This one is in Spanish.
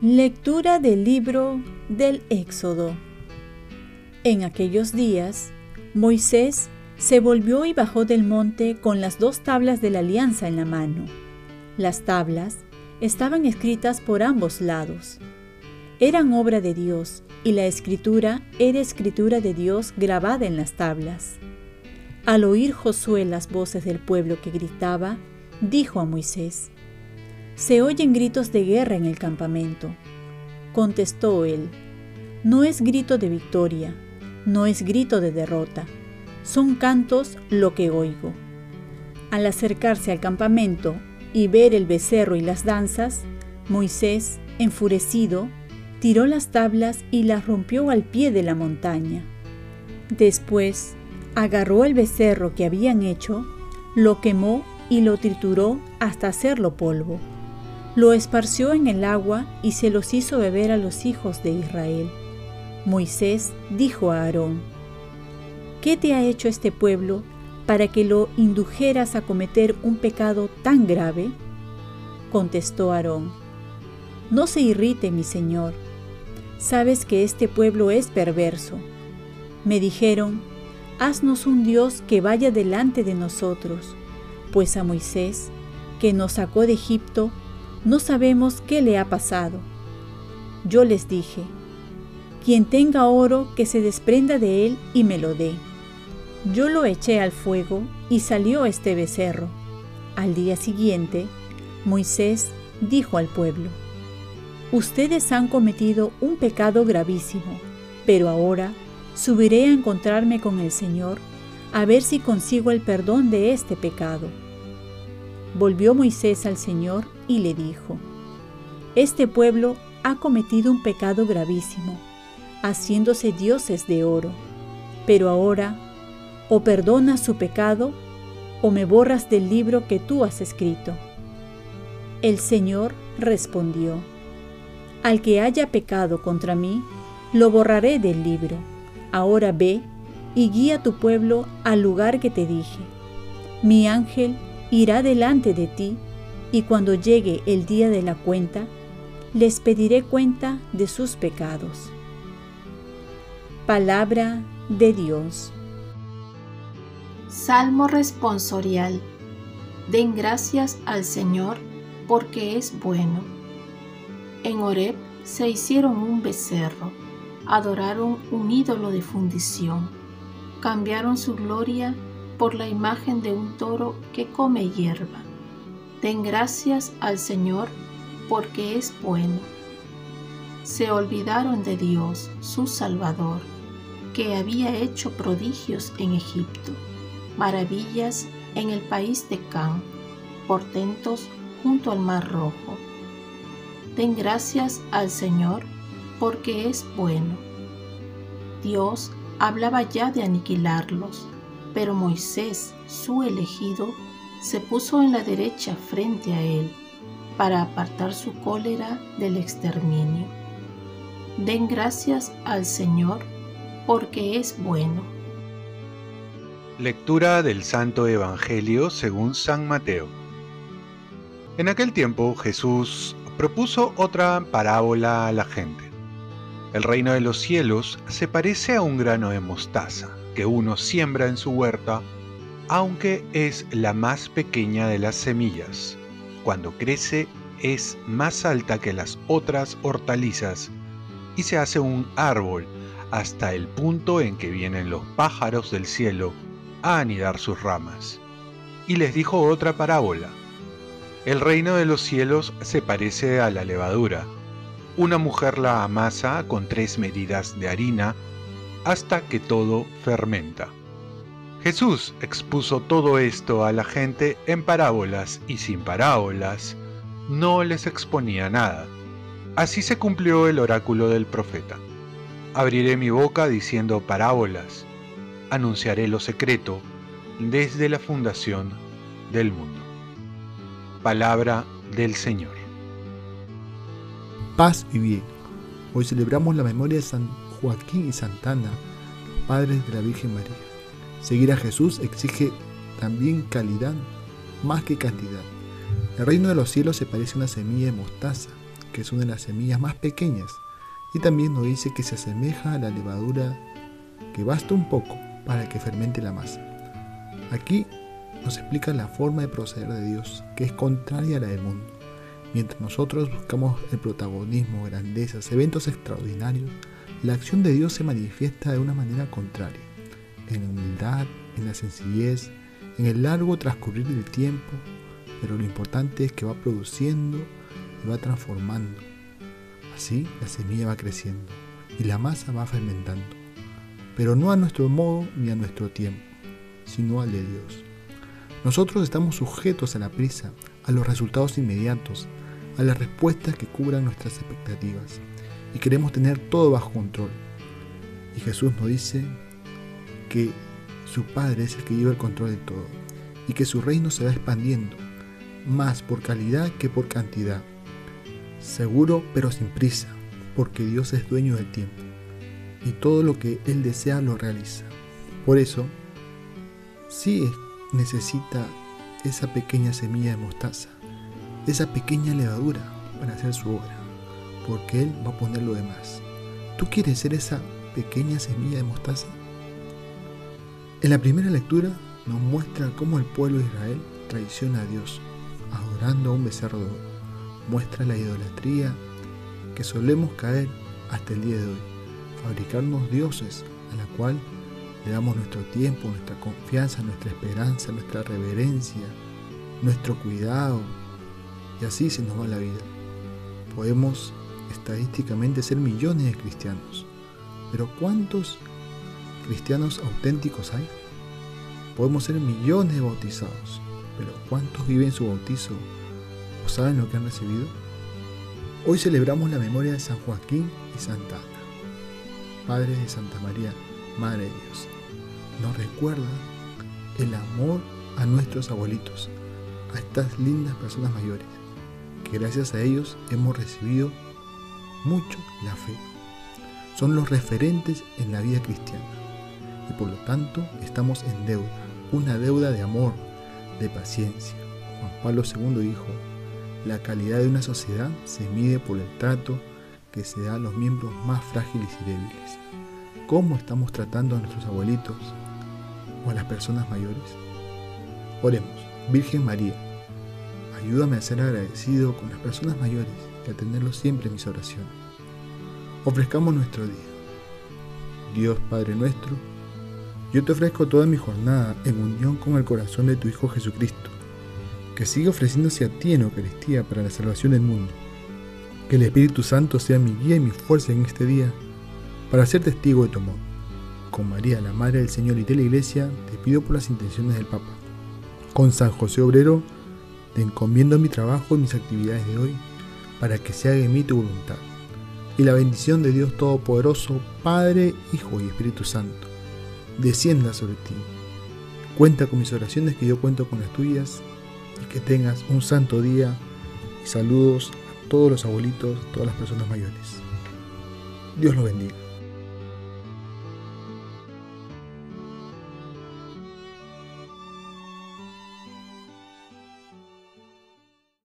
Lectura del libro del Éxodo. En aquellos días, Moisés se volvió y bajó del monte con las dos tablas de la alianza en la mano. Las tablas estaban escritas por ambos lados. Eran obra de Dios y la escritura era escritura de Dios grabada en las tablas. Al oír Josué las voces del pueblo que gritaba, dijo a Moisés, se oyen gritos de guerra en el campamento. Contestó él, no es grito de victoria, no es grito de derrota, son cantos lo que oigo. Al acercarse al campamento y ver el becerro y las danzas, Moisés, enfurecido, tiró las tablas y las rompió al pie de la montaña. Después, agarró el becerro que habían hecho, lo quemó y lo trituró hasta hacerlo polvo lo esparció en el agua y se los hizo beber a los hijos de Israel. Moisés dijo a Aarón, ¿qué te ha hecho este pueblo para que lo indujeras a cometer un pecado tan grave? Contestó Aarón, no se irrite, mi señor, sabes que este pueblo es perverso. Me dijeron, haznos un Dios que vaya delante de nosotros, pues a Moisés, que nos sacó de Egipto, no sabemos qué le ha pasado. Yo les dije, quien tenga oro, que se desprenda de él y me lo dé. Yo lo eché al fuego y salió este becerro. Al día siguiente, Moisés dijo al pueblo, Ustedes han cometido un pecado gravísimo, pero ahora subiré a encontrarme con el Señor a ver si consigo el perdón de este pecado. Volvió Moisés al Señor y le dijo, Este pueblo ha cometido un pecado gravísimo, haciéndose dioses de oro, pero ahora o perdonas su pecado o me borras del libro que tú has escrito. El Señor respondió, Al que haya pecado contra mí, lo borraré del libro. Ahora ve y guía tu pueblo al lugar que te dije. Mi ángel irá delante de ti, y cuando llegue el día de la cuenta, les pediré cuenta de sus pecados. Palabra de Dios. Salmo responsorial. Den gracias al Señor porque es bueno. En Horeb se hicieron un becerro, adoraron un ídolo de fundición, cambiaron su gloria por la imagen de un toro que come hierba. Den gracias al Señor porque es bueno. Se olvidaron de Dios, su Salvador, que había hecho prodigios en Egipto, maravillas en el país de Can, portentos junto al Mar Rojo. Den gracias al Señor porque es bueno. Dios hablaba ya de aniquilarlos, pero Moisés, su elegido, se puso en la derecha frente a él para apartar su cólera del exterminio. Den gracias al Señor porque es bueno. Lectura del Santo Evangelio según San Mateo. En aquel tiempo Jesús propuso otra parábola a la gente. El reino de los cielos se parece a un grano de mostaza que uno siembra en su huerta, aunque es la más pequeña de las semillas. Cuando crece es más alta que las otras hortalizas y se hace un árbol hasta el punto en que vienen los pájaros del cielo a anidar sus ramas. Y les dijo otra parábola. El reino de los cielos se parece a la levadura. Una mujer la amasa con tres medidas de harina hasta que todo fermenta. Jesús expuso todo esto a la gente en parábolas y sin parábolas no les exponía nada. Así se cumplió el oráculo del profeta. Abriré mi boca diciendo parábolas, anunciaré lo secreto desde la fundación del mundo. Palabra del Señor. Paz y bien Hoy celebramos la memoria de San Joaquín y Santana, padres de la Virgen María. Seguir a Jesús exige también calidad más que cantidad. El reino de los cielos se parece a una semilla de mostaza, que es una de las semillas más pequeñas, y también nos dice que se asemeja a la levadura que basta un poco para que fermente la masa. Aquí nos explica la forma de proceder de Dios, que es contraria a la del mundo. Mientras nosotros buscamos el protagonismo, grandezas, eventos extraordinarios, la acción de Dios se manifiesta de una manera contraria, en la humildad, en la sencillez, en el largo transcurrir del tiempo, pero lo importante es que va produciendo y va transformando. Así la semilla va creciendo y la masa va fermentando, pero no a nuestro modo ni a nuestro tiempo, sino al de Dios. Nosotros estamos sujetos a la prisa, a los resultados inmediatos, a las respuestas que cubran nuestras expectativas y queremos tener todo bajo control. Y Jesús nos dice que su Padre es el que lleva el control de todo y que su reino se va expandiendo, más por calidad que por cantidad. Seguro pero sin prisa, porque Dios es dueño del tiempo y todo lo que Él desea lo realiza. Por eso, sí necesita esa pequeña semilla de mostaza, esa pequeña levadura para hacer su obra, porque Él va a poner lo demás. ¿Tú quieres ser esa pequeña semilla de mostaza? En la primera lectura nos muestra cómo el pueblo de Israel traiciona a Dios, adorando a un becerro. Muestra la idolatría que solemos caer hasta el día de hoy, fabricarnos dioses a la cual le damos nuestro tiempo, nuestra confianza, nuestra esperanza, nuestra reverencia, nuestro cuidado, y así se nos va la vida. Podemos estadísticamente ser millones de cristianos, pero ¿cuántos cristianos auténticos hay? Podemos ser millones de bautizados, pero ¿cuántos viven su bautizo o saben lo que han recibido? Hoy celebramos la memoria de San Joaquín y Santa Ana, padres de Santa María, Madre de Dios. Nos recuerda el amor a nuestros abuelitos, a estas lindas personas mayores, que gracias a ellos hemos recibido mucho la fe. Son los referentes en la vida cristiana y por lo tanto estamos en deuda, una deuda de amor, de paciencia. Juan Pablo II dijo, la calidad de una sociedad se mide por el trato que se da a los miembros más frágiles y débiles. ¿Cómo estamos tratando a nuestros abuelitos o a las personas mayores? Oremos, Virgen María, ayúdame a ser agradecido con las personas mayores y a tenerlos siempre en mis oraciones. Ofrezcamos nuestro día. Dios Padre nuestro, yo te ofrezco toda mi jornada en unión con el corazón de tu Hijo Jesucristo, que sigue ofreciéndose a ti en Eucaristía para la salvación del mundo. Que el Espíritu Santo sea mi guía y mi fuerza en este día para ser testigo de tu amor. Con María, la Madre del Señor y de la Iglesia, te pido por las intenciones del Papa. Con San José Obrero, te encomiendo mi trabajo y mis actividades de hoy, para que se haga en mí tu voluntad. Y la bendición de Dios Todopoderoso, Padre, Hijo y Espíritu Santo, descienda sobre ti. Cuenta con mis oraciones que yo cuento con las tuyas y que tengas un santo día y saludos a todos los abuelitos, todas las personas mayores. Dios los bendiga.